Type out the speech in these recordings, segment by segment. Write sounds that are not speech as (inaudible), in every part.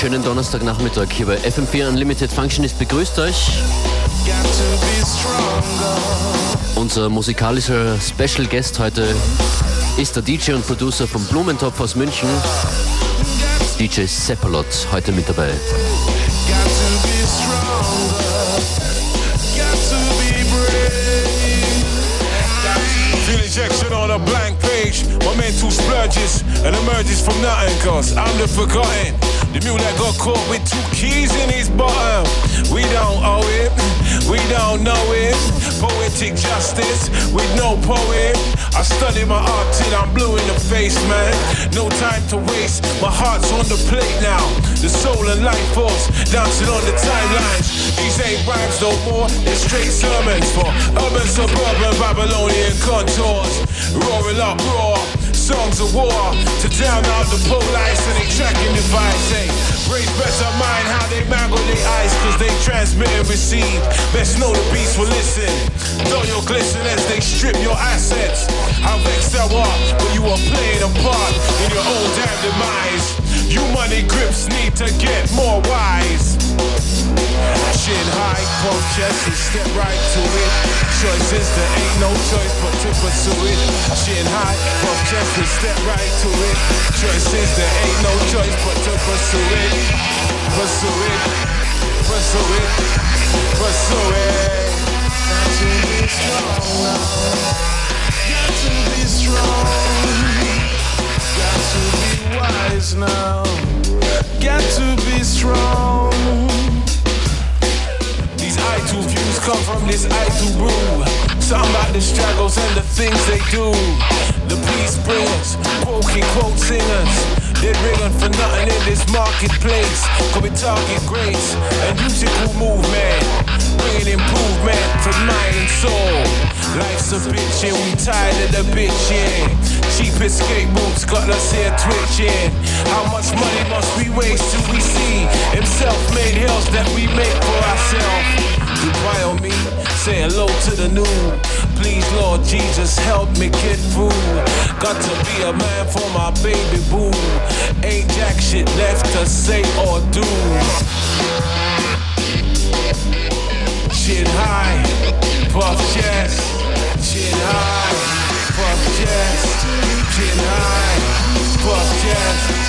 schönen Donnerstagnachmittag hier bei FM4 Unlimited Functionist begrüßt euch. Unser musikalischer Special Guest heute ist der DJ und Producer vom Blumentopf aus München, DJ Seppalot, heute mit dabei. Injection splurges and emerges from nothing, cause I'm the forgotten. The mule that got caught with two keys in his bottom. We don't owe it, we don't know it. Poetic justice with no poem. I study my art till I'm blue in the face, man. No time to waste, my heart's on the plate now. The soul and life force dancing on the timelines. These ain't rhymes no more, they're straight sermons for urban, suburban, Babylonian contours. Roaring up, roar songs of war to drown out the police and they tracking device. Hey, brains better mind how they mangle their eyes cause they transmit and receive. Best know the beast will listen. Though you glisten as they strip your assets. How vexed thou art, but you are playing a part in your own damn demise. You money grips need to get more wise. Chin high, pump chest and step right to it. Choices, there ain't no choice but to pursue it. Chin high, pump chest and step right to it. Choices, there ain't no choice but to pursue it. Pursue it, pursue it, pursue it. Got to be strong Got to be strong. Come from this idle brew. Talking about the struggles and the things they do. The peace bringers, broken quote singers. They're ringing for nothing in this marketplace. Could be target grace and musical movement. Bringing improvement to mind and soul. Life's a bitch and we tired of the bitching. Cheap escape routes got us here twitching. How much money must we waste till we see them self-made hills that we make for ourselves? On me, say hello to the new. Please, Lord Jesus, help me get through. Got to be a man for my baby boo. Ain't jack shit left to say or do. Chin high, puff chest. Chin high, puff chest. Chin high, puff chest.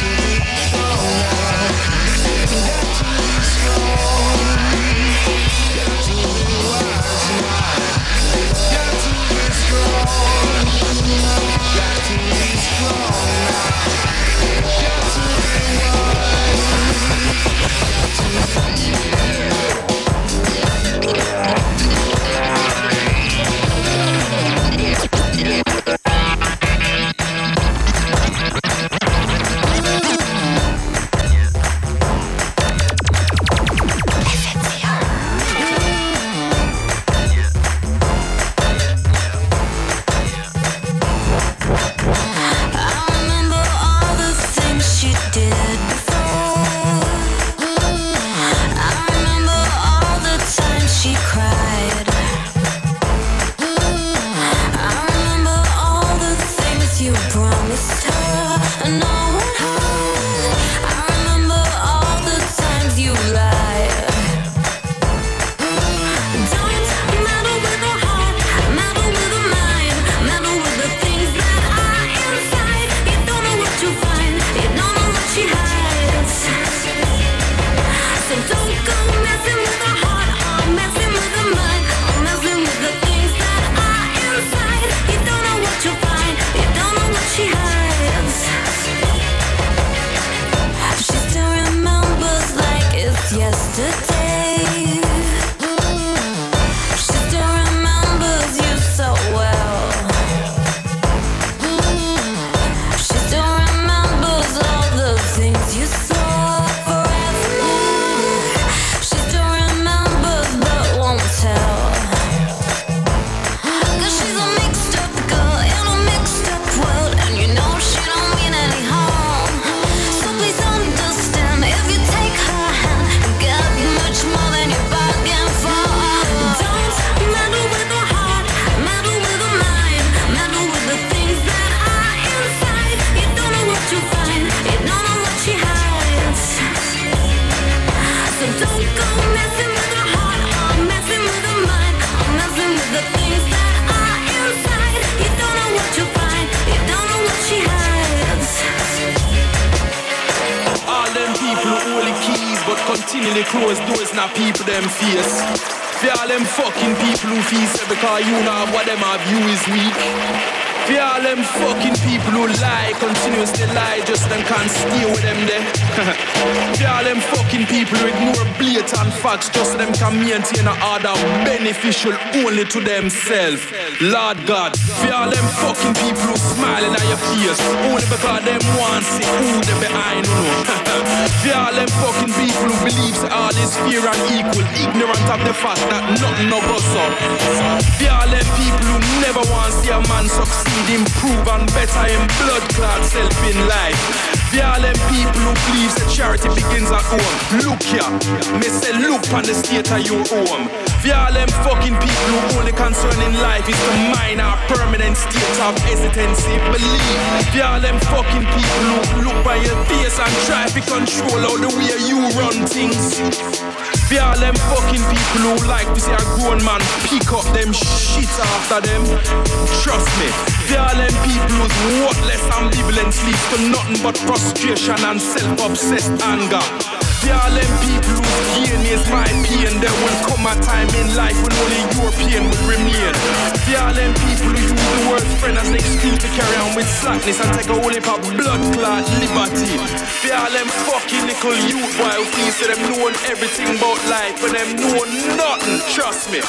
Continually close doors in people them face. For all them fucking people who feel because you know what them have is weak. For all them fucking people who lie, continuously lie, just them can't stay with them there. (laughs) For all them fucking people who ignore blatant facts, just them can maintain a order beneficial only to themselves. Lord God, for all them fucking people who smiling at your face, only because them want to see who they behind you (laughs) For all them fucking people who believes all is fair and equal, ignorant of the fact that nothing no goes up. For all them people who never want to see a man succeed need improve and better in blood self in life. The all them people who believe that charity begins at home. Look here, me say look on the state of your home. The all them fucking people who only concern in life is to mine our permanent state of hesitancy. Believe. The all them fucking people who look by your face and try to control all the way you run things. All them fucking people who like to see a grown man pick up them shit after them. Trust me. All them people who's worthless ambivalence leads to nothing but frustration and self-obsessed anger. For all them people whose gain is my pain, there will come a time in life when only pain will remain. For all them people who use the word friend as an excuse to carry on with slackness and take a whole heap of blood clot liberty. For all them fucking little youth boy who thinks that them knowing everything about life, but them know nothing. Trust me.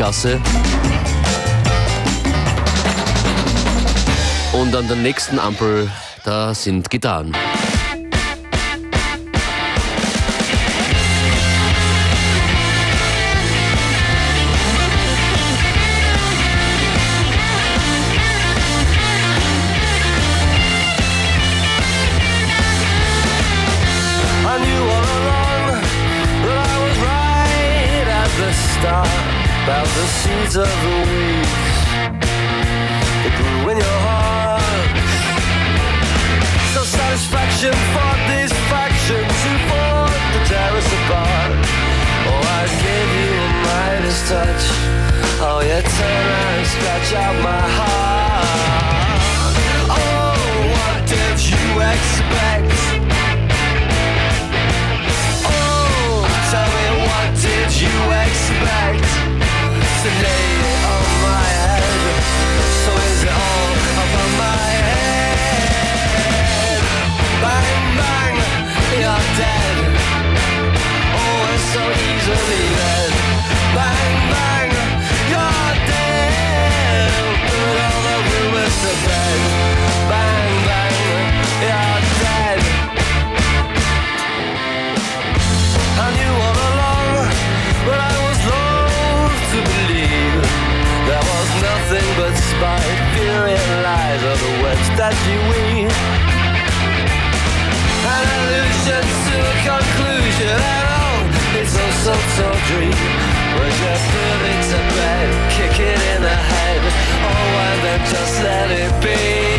Dubstep-Gasse. Und an der nächsten Ampel, da sind Gitarren. The seeds of the weeds that grew in your heart. No satisfaction for these factions who fought tear us apart. Oh, I gave you a Midas touch. Oh, you turn and scratch out my heart. An to a conclusion, and oh, it's all dream. When you put it to bed, kick it in the head, oh, and then just let it be.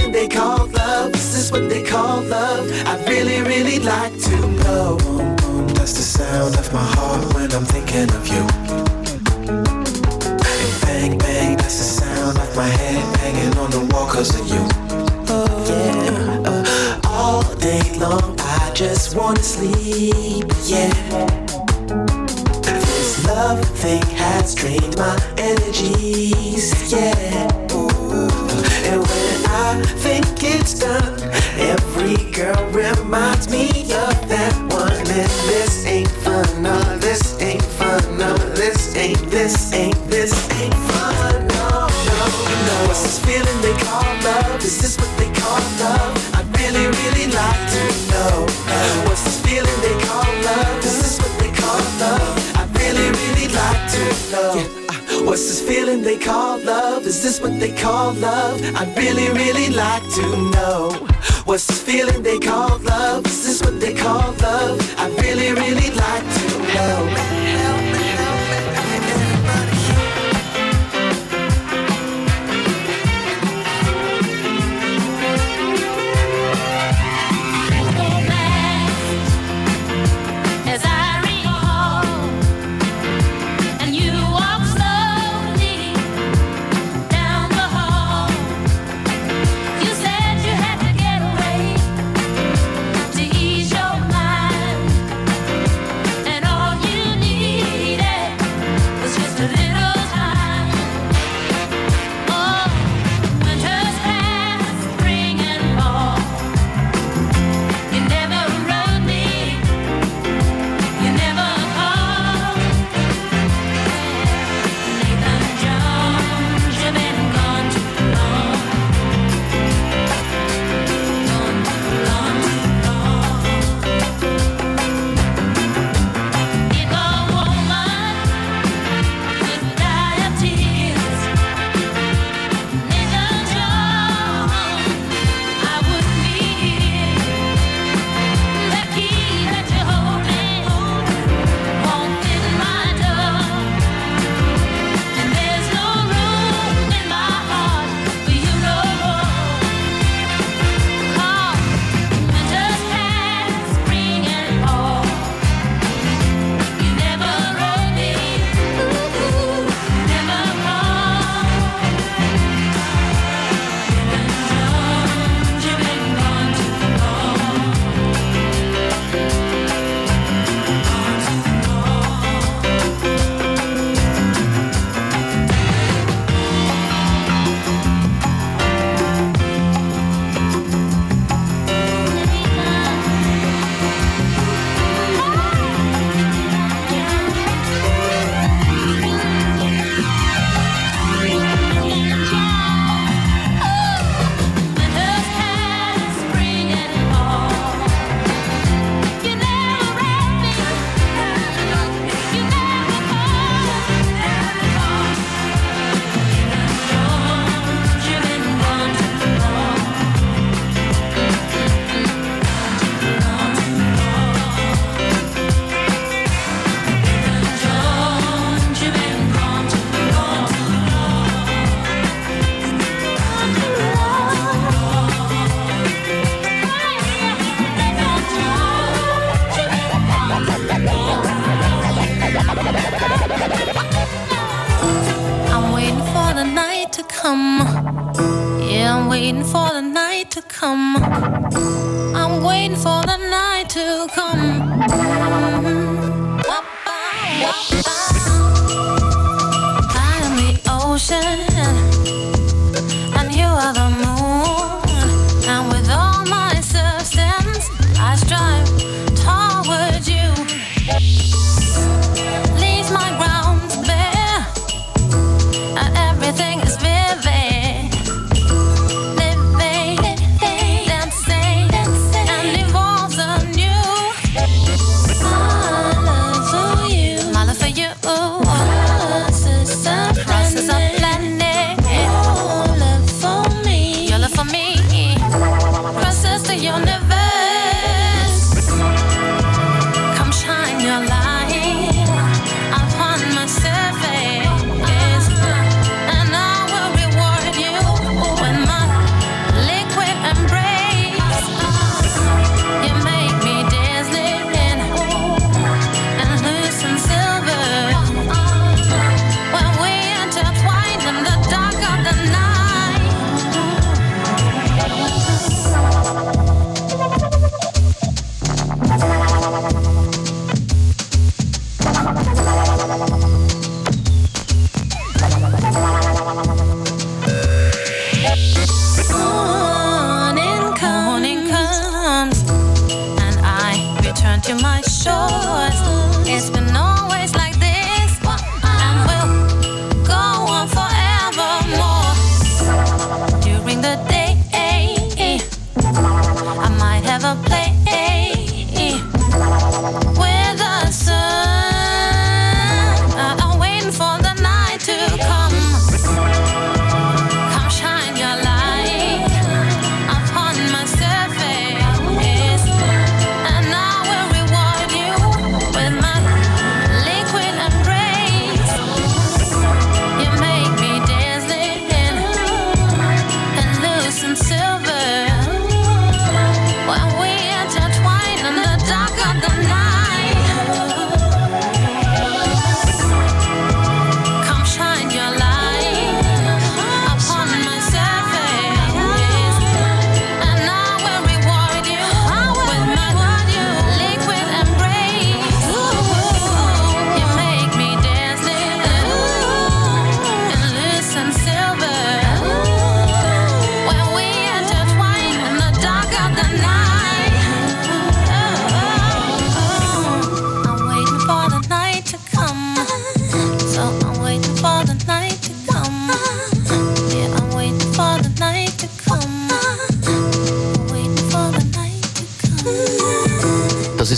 something they call love? This Is what they call love? I really, really like to know. Boom, boom, that's the sound of my heart when I'm thinking of you. And bang, bang, that's the sound of my head banging on the wall cause of you. Oh, yeah. Uh, all day long, I just wanna sleep, yeah love thing has drained my energies, yeah. Ooh. And when I think it's done, every girl reminds me of that one. And this ain't fun, no, this ain't fun, no, this ain't, this ain't, this call love? Is this what they call love? I'd really, really like to know. What's this feeling they call love? Is this what they call love? I'd really, really like to know.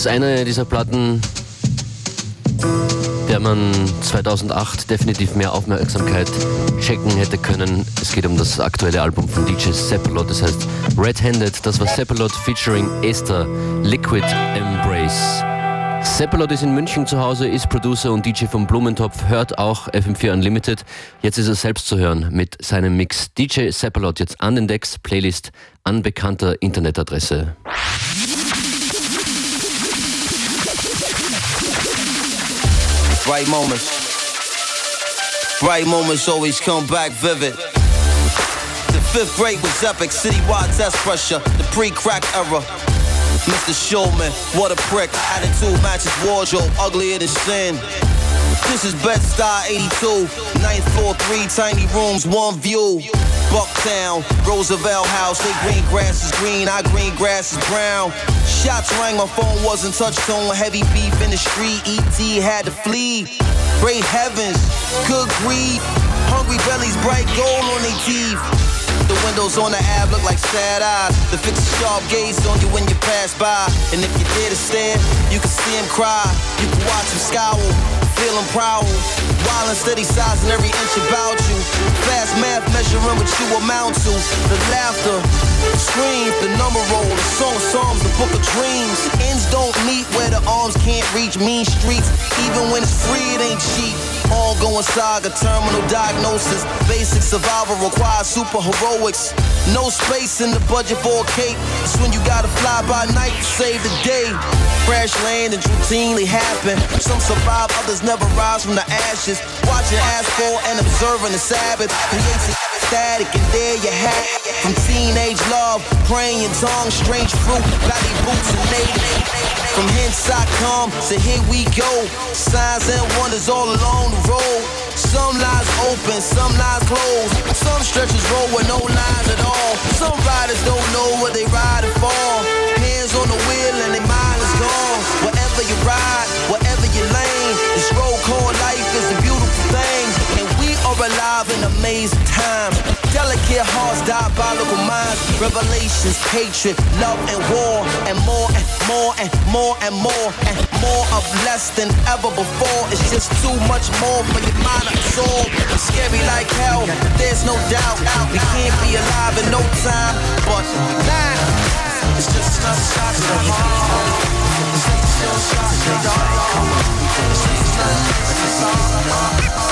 Ist eine dieser Platten, der man 2008 definitiv mehr Aufmerksamkeit checken hätte können. Es geht um das aktuelle Album von DJ Seppalot, das heißt Red Handed. Das war Seppalot featuring Esther, Liquid Embrace. Seppalot ist in München zu Hause, ist Producer und DJ vom Blumentopf, hört auch FM4 Unlimited. Jetzt ist er selbst zu hören mit seinem Mix. DJ Seppalot jetzt an den Decks, Playlist an bekannter Internetadresse. Right moments. Right moments always come back vivid. The fifth grade was epic, citywide test pressure, the pre-crack era. Mr. Showman, what a prick. Attitude matches wardrobe, uglier than sin. This is Bed-Stuy 82, ninth floor, three tiny rooms, one view. Bucktown, Roosevelt House, they green grass is green, our green grass is brown. Shots rang, my phone wasn't touch tone, heavy beef in the street, ET had to flee. Great heavens, good greed, hungry bellies, bright gold on their teeth. The windows on the app look like sad eyes. The fix a sharp gaze on you when you pass by. And if you dare to stare, you can see him cry. You can watch him scowl, feel him prowl. Wild and steady sizing every inch about you. Fast math measuring what you amount to. The laughter, the screams, the number roll, the song of songs, the book of dreams. Ends don't meet where the arms can't reach. Mean streets, even when it's free, it ain't cheap. Ongoing saga, terminal diagnosis. Basic survival requires super heroics. No space in the budget for a cape. It's when you gotta fly by night to save the day. Crash landings routinely happen. Some survive, others never rise from the ashes. Watching asphalt and observing the Sabbath creates static, and there you have it. From teenage love, praying tongue, strange fruit, valley boots and native. From hence I come, so here we go. Signs and wonders all along the road. Some lines open, some lines closed. Some stretches roll with no lines at all. Some riders don't know what they riding for. Hands on the wheel and their mind is gone. Wherever you ride, wherever you lane, this road called life is a beautiful thing. And we are alive in amazing times. Delicate hearts, diabolical minds, revelations, hatred, love and war, and more and more and more and more and more of less than ever before. It's just too much more for your mind to absorb. It's scary like hell, there's no doubt. We can't be alive in no time, but now. It's just enough shots to the heart. It's just enough shots to the heart. It's just enough shots to the heart.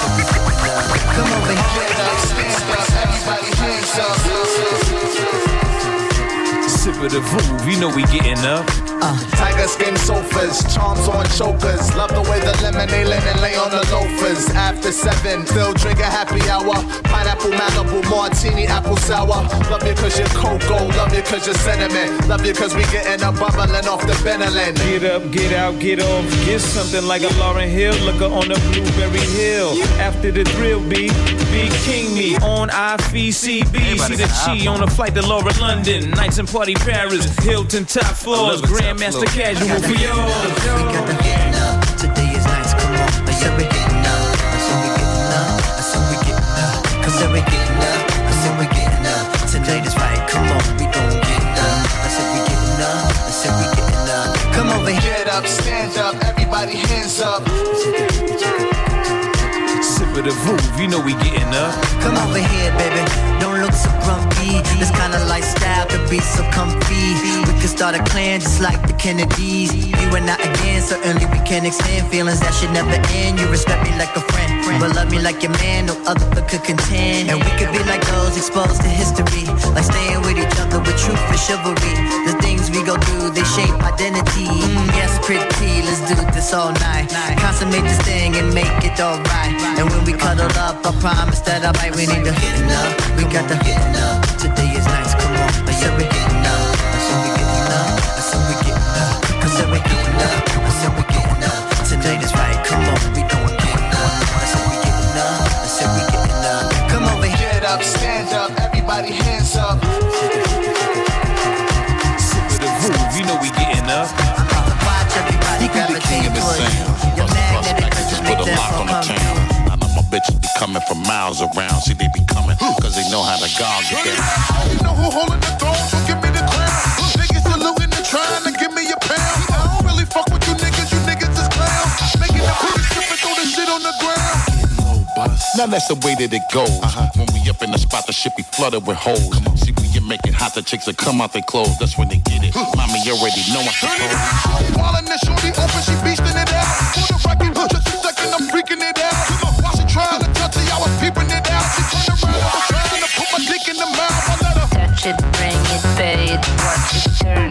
Come over here. Sip of the Vouv, you know we getting up. Uh. Tiger skin sofas, charms on chokers. Love the way the lemonade linen lay on the loafers. After seven, Phil drink a happy hour. Pineapple, Malibu, martini, apple sour. Love you cause you're cocoa, love you cause you're cinnamon. Love you cause we getting up bubbling off the Benelin. Get up, get out, get off. Get something like a Lauryn Hill looker on the Blueberry Hill. After the thrill beat, be King me on IFCB. See the Chi on a flight to Laura London. Nights and Party Paris, Hilton top floors, Grandmaster Casual for yours. getting up. Today is nice, come on. I said we getting up. I said we getting up. I said we getting up. Cause said we getting up. I said we getting up. Tonight is right, come on. We gon' get up. I said we getting up. I said we getting up. Come over here. Get up, stand up, everybody hands up. Sip of the Vouv, you know we getting up. Come over here, baby. Don't look so grumpy. This kind of lifestyle could be so comfy. We could start a clan just like the Kennedys. You and I again, certainly we can extend feelings that should never end. You respect me like a friend, but love me like your man. No other could contend. And we could be like those exposed to history, like staying with each other with truth and chivalry. The things we go do, they shape identity. Mm, yes, pretty. Let's do this all night. Consummate this thing and make it alright. And when we cuddle up, I promise that I bite. We need to getting up. We got to getting up. Today is nice. Come on. I said we getting coming from miles around. See, they be coming cause they know how to gog it down. You know who holding the throne, so give me the crown. Niggas saluting and trying to give me a pound. I don't really fuck with you niggas, you niggas is clowns. Making the pretty strip and throw the shit on the ground. Now that's the way that it goes. Uh-huh. When we up in the spot, the shit be flooded with holes. See, when you make it hot, the chicks that come out their clothes. That's when they get it. Mommy already know I Turn it up. Wildin' shorty open, she beastin' it out.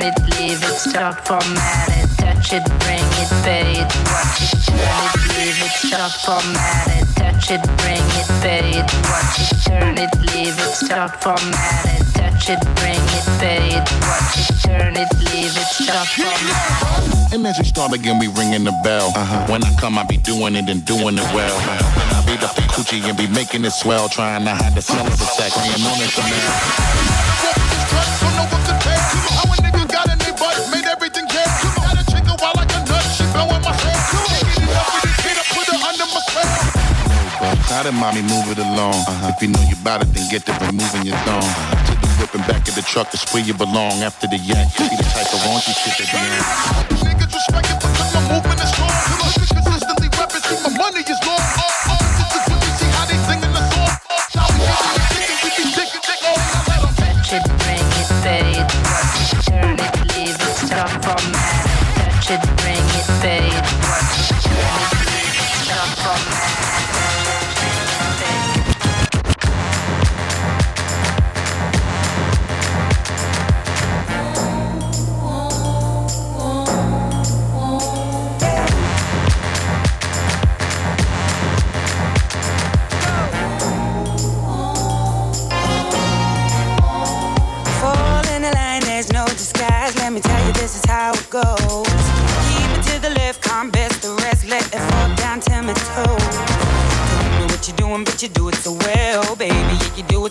It, turn it, leave it, start format it. Touch it, bring it, pay it, watch it, turn it, leave it, start format it. Touch it, bring it, pay it, watch it, turn it, leave it, start format it. Touch it, bring it, pay it, watch it, turn it, leave it, start format it. And as we start again, we ringing the bell. Uh-huh. When I come, I be doing it and doing it well. Then I beat up the coochie and be making it swell. Trying to hide the smell of the sex. I on it to man. Walk with this track, don't know what to take. How a How did mommy move it along? If you know you bout it, then get to removing your thong. To the whip and back of the truck, is where you belong. After the yak, you be the type of raunchy shit that be on. Niggas respect it because my movement is strong. Niggas consistently reppin', see my money is long. Oh, uh, oh, uh, this is when we see how they singing the song. Now we getting it, thinking we be digging, dick. Oh, now let 'em Touch it, bring it, pay it, watch it, turn it, leave it, start format it. Touch it, bring it, pay it, watch it, turn it, leave it, start format it.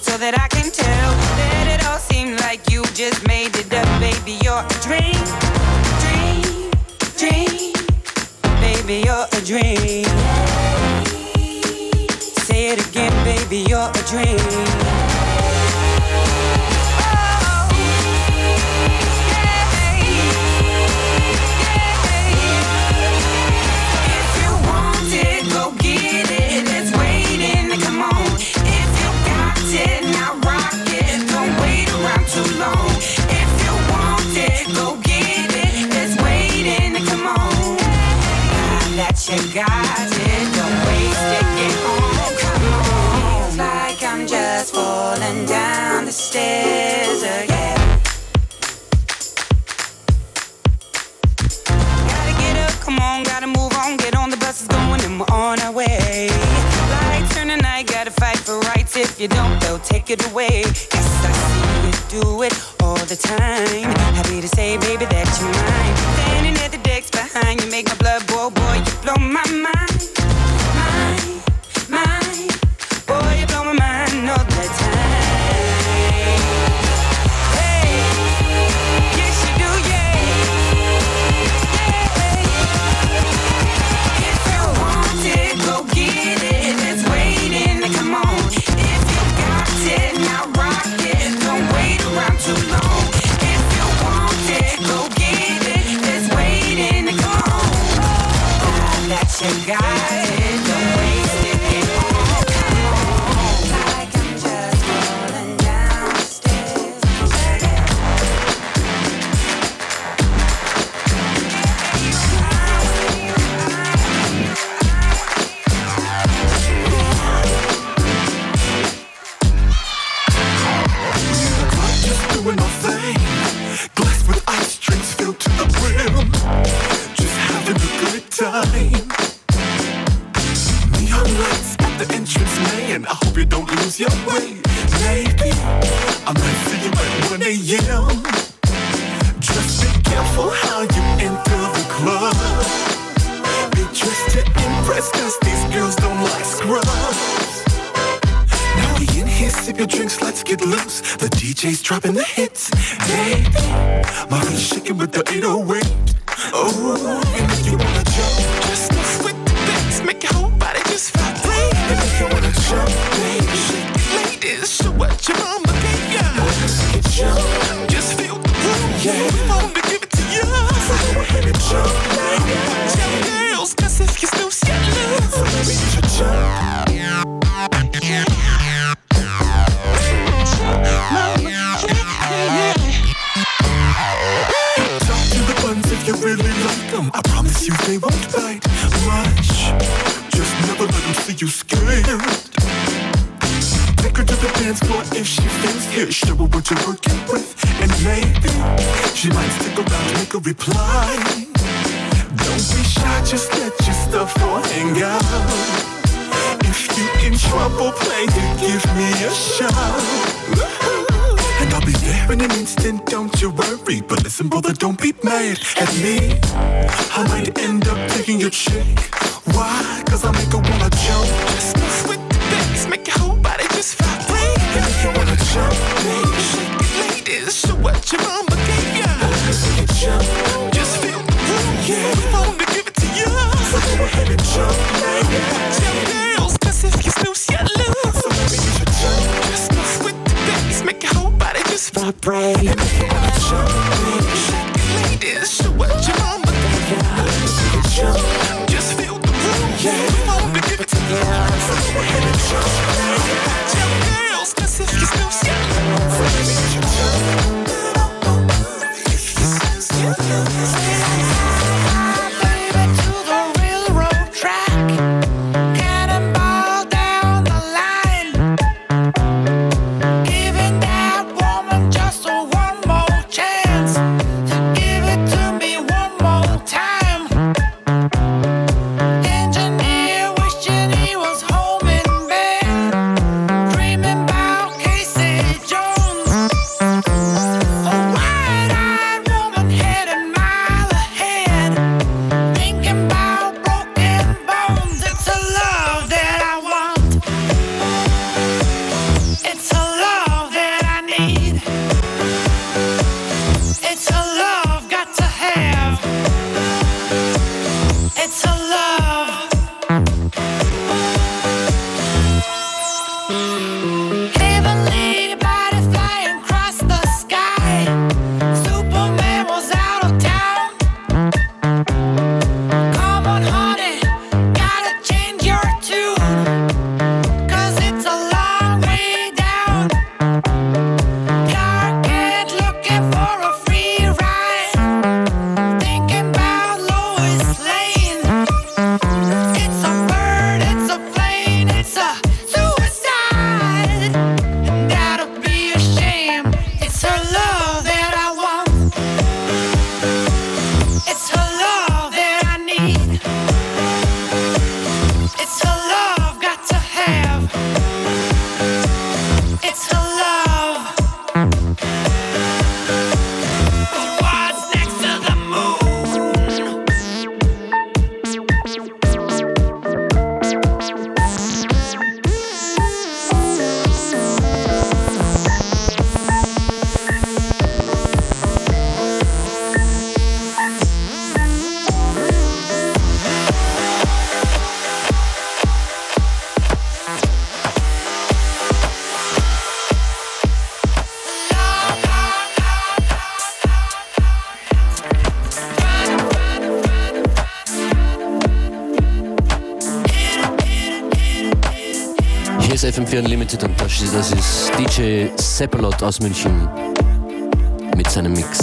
So that I can tell. do it all the time. Happy to say, baby, that you're mine. Standing at the decks behind you, make my blood boil, boy, you blow my mind. dropping reply. Don't be shy, just get your stuff or hang out. If you in trouble, play it, give me a shout. And I'll be there in an instant, don't you worry. But listen, brother, don't be mad at me. I might end up taking your chick FM4 Unlimited und das ist, DJ Seppalot aus München mit seinem Mix.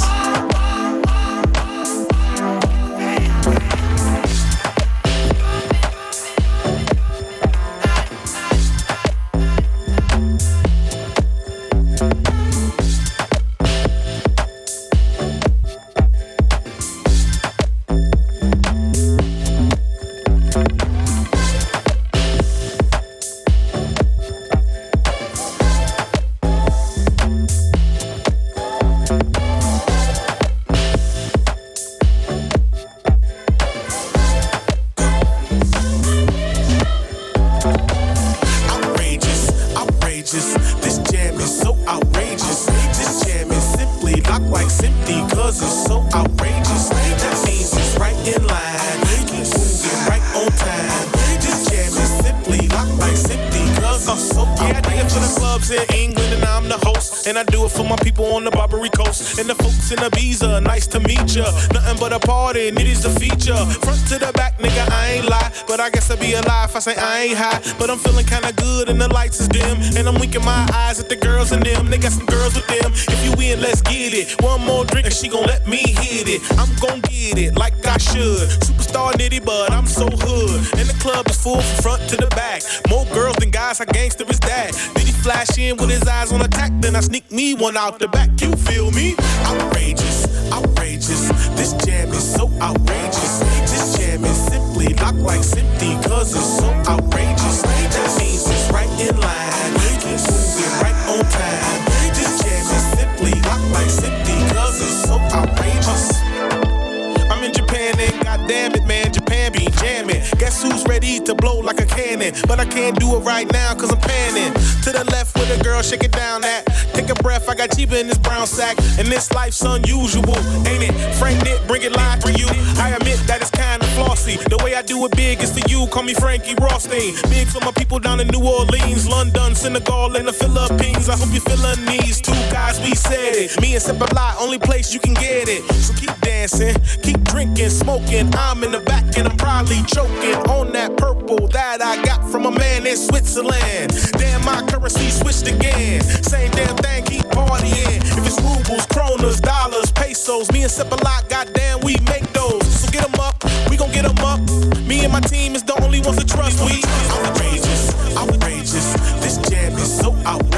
And the folks in Ibiza, nice to meet ya. Nothing but a party, is a feature. Front to the back, nigga, I ain't lie. But I guess I'd be alive if I say I ain't high. But I'm feeling kinda good and the lights is dim. And I'm winking my eyes at the girls in them. They got some girls with them. If you in, let's get it. One more drink and she gon' let me hit it. I'm gon' get it like I should. Superstar nitty, but I'm so hood. And the club is full from front to the back. More girls than guys, how gangster is that? Flash in with his eyes on attack? Then I sneak me one out the back. You feel me? outrageous, outrageous. This jam is so outrageous. This jam is simply locked like simply cause it's so outrageous. That means it's right in line. Who's ready to blow like a cannon? But I can't do it right now cause I'm panning. To the left with a girl, shake it down that. Take a breath, I got cheaper in this brown sack. And this life's unusual, ain't it? Frank Nick, bring it live for you. I admit that it's kinda flossy. The way I do it big is for you, call me Frankie Rothstein. Big for my people down in New Orleans, London, Senegal, and the Philippines. I hope you're feeling these two guys, we said it. Me and Seppalot, only place you can get it. So keep dancing, keep drinking, smoking. I'm in the back and I'm probably choking on that purple that I got from a man in Switzerland. Damn, my currency switched again. Same damn thing, keep partying. If it's rubles, kronas, dollars, pesos, me and Seppalot, goddamn, we make those. So get 'em up, we gon' get 'em up. Me and my team is the only ones that trust. We outrageous, outrageous. This jam is so outrageous.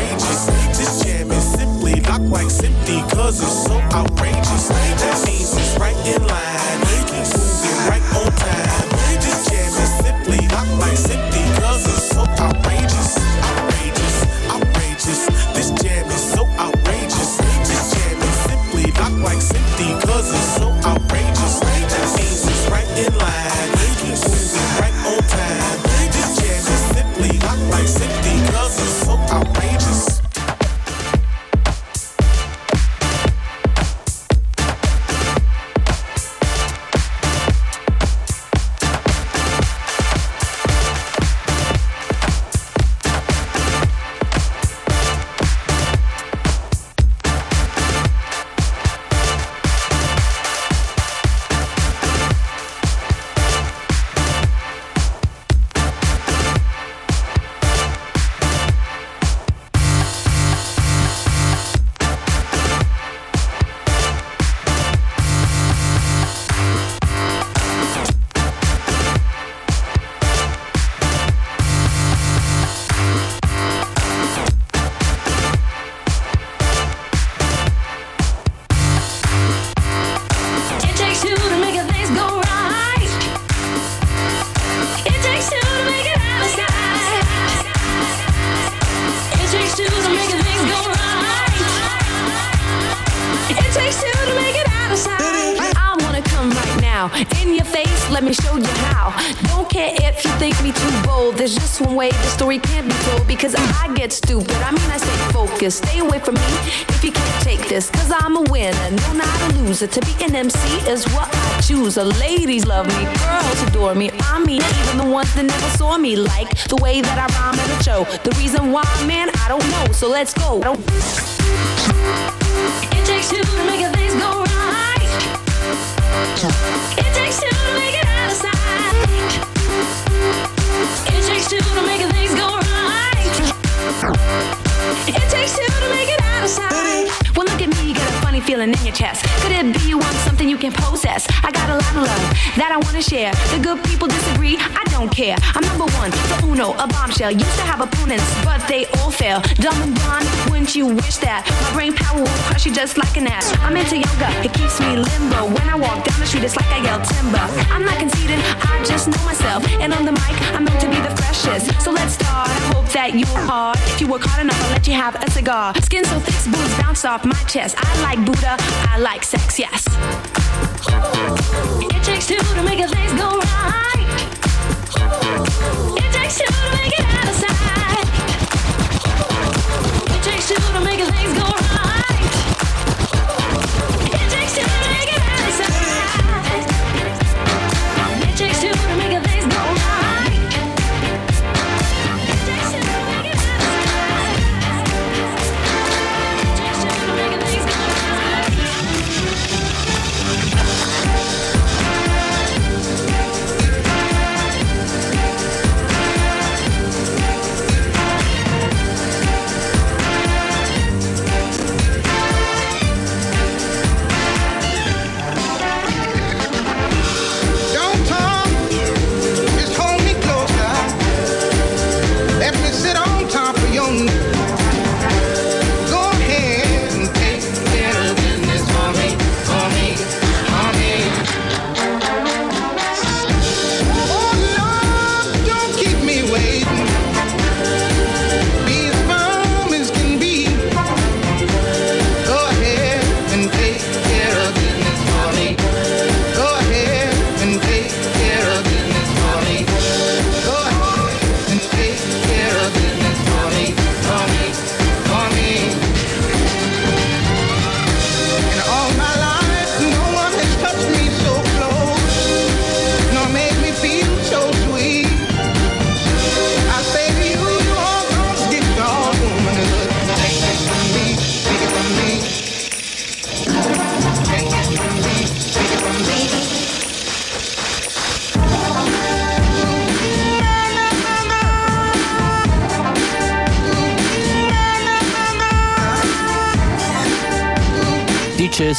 Just one way the story can't be told because I get stupid. I mean, I stay focused. Stay away from me if you can't take this. Cause I'm a winner, no, not a loser. To be an MC is what I choose. The ladies love me, girls adore me. I mean, even the ones that never saw me like the way that I rhyme at a show. The reason why, man, I don't know. So let's go. It takes two to make things go right. It takes two to make takes two to make things go right. It takes two to make it out of sight a things go right. it be you want something you can possess? I got a lot of love that I wanna share. The good people disagree, I don't care. I'm number one, the uno, a bombshell. Used to have opponents, but they all fail. Dumb and blonde, wouldn't you wish that? My brain power will crush you just like an ass. I'm into yoga, it keeps me limbo. When I walk down the street, it's like I yell timber. I'm not conceited, I just know myself. And on the mic, I'm meant to be the freshest. So let's start. I hope that you are. If you work hard enough, I'll let you have a cigar. Skin so thick, boobs bounce off my chest. I like Buddha, I like sex, yes. It takes two to make a things go right. It takes two to make it out of sight. It takes two to make a things go right.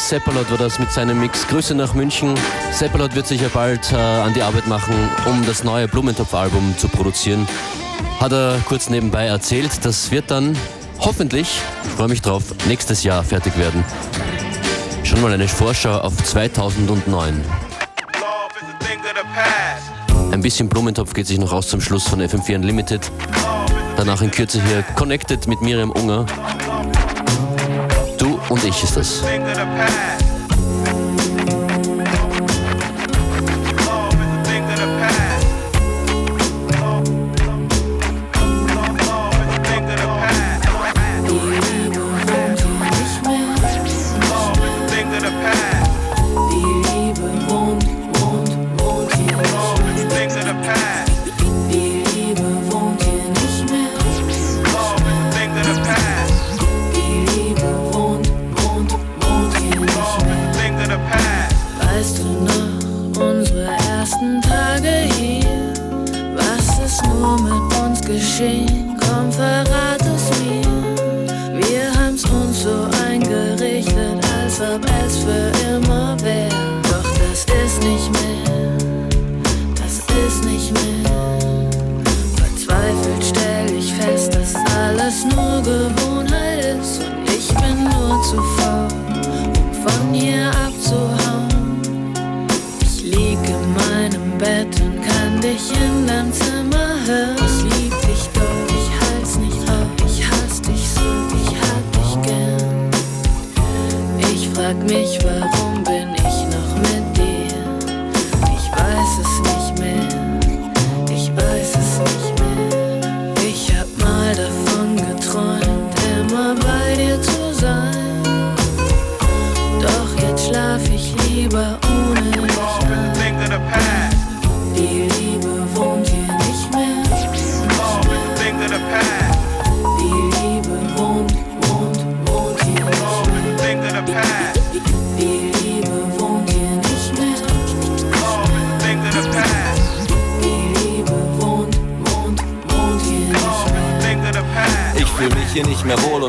Seppalot war das mit seinem Mix. Grüße nach München. Seppalot wird sich ja bald äh, an die Arbeit machen, um das neue Blumentopf-Album zu produzieren. Hat er kurz nebenbei erzählt. Das wird dann hoffentlich, ich freue mich drauf, nächstes Jahr fertig werden. Schon mal eine Vorschau auf 2009. Ein bisschen Blumentopf geht sich noch aus zum Schluss von FM4 Unlimited. Danach in Kürze hier Connected mit Miriam Unger. Und ich ist das.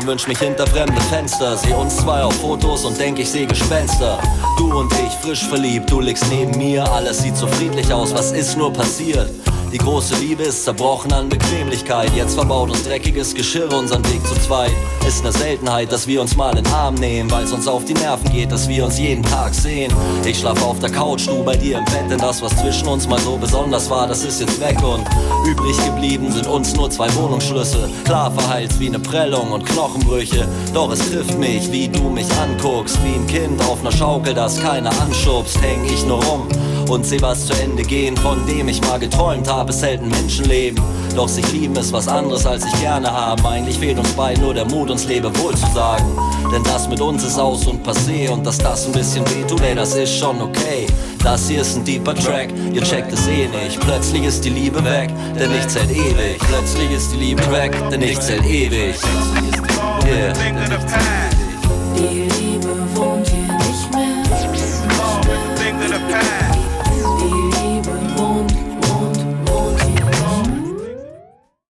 Und wünsch mich hinter fremde Fenster. Seh uns zwei auf Fotos und denk, ich seh Gespenster. Du und ich, frisch verliebt, du liegst neben mir. Alles sieht so friedlich aus, was ist nur passiert? Die große Liebe ist zerbrochen an Bequemlichkeit. Jetzt verbaut uns dreckiges Geschirr unseren Weg zu zweit. Ist ne Seltenheit, dass wir uns mal in den Arm nehmen, weil's uns auf die Nerven geht, dass wir uns jeden Tag sehen. Ich schlaf auf der Couch, du bei dir im Bett, denn das, was zwischen uns mal so besonders war, das ist jetzt weg und übrig geblieben sind uns nur zwei Wohnungsschlüssel. Klar verheilt's wie ne Prellung und Knochenbrüche, doch es trifft mich, wie du mich anguckst, wie ein Kind auf ner Schaukel, das keiner anschubst, häng ich nur rum und seh was zu Ende gehen, von dem ich mal geträumt habe, es hält ein Menschenleben. Doch sich lieben ist was anderes, als ich gerne haben. Eigentlich fehlt uns beiden nur der Mut, uns Lebewohl zu sagen. Denn das mit uns ist aus und passé und dass das ein bisschen wehtut, ey, das ist schon okay. Das hier ist ein deeper Track, ihr checkt es eh nicht. Plötzlich ist die Liebe weg, denn nichts hält ewig. Plötzlich ist die Liebe weg, denn nichts hält ewig. Yeah.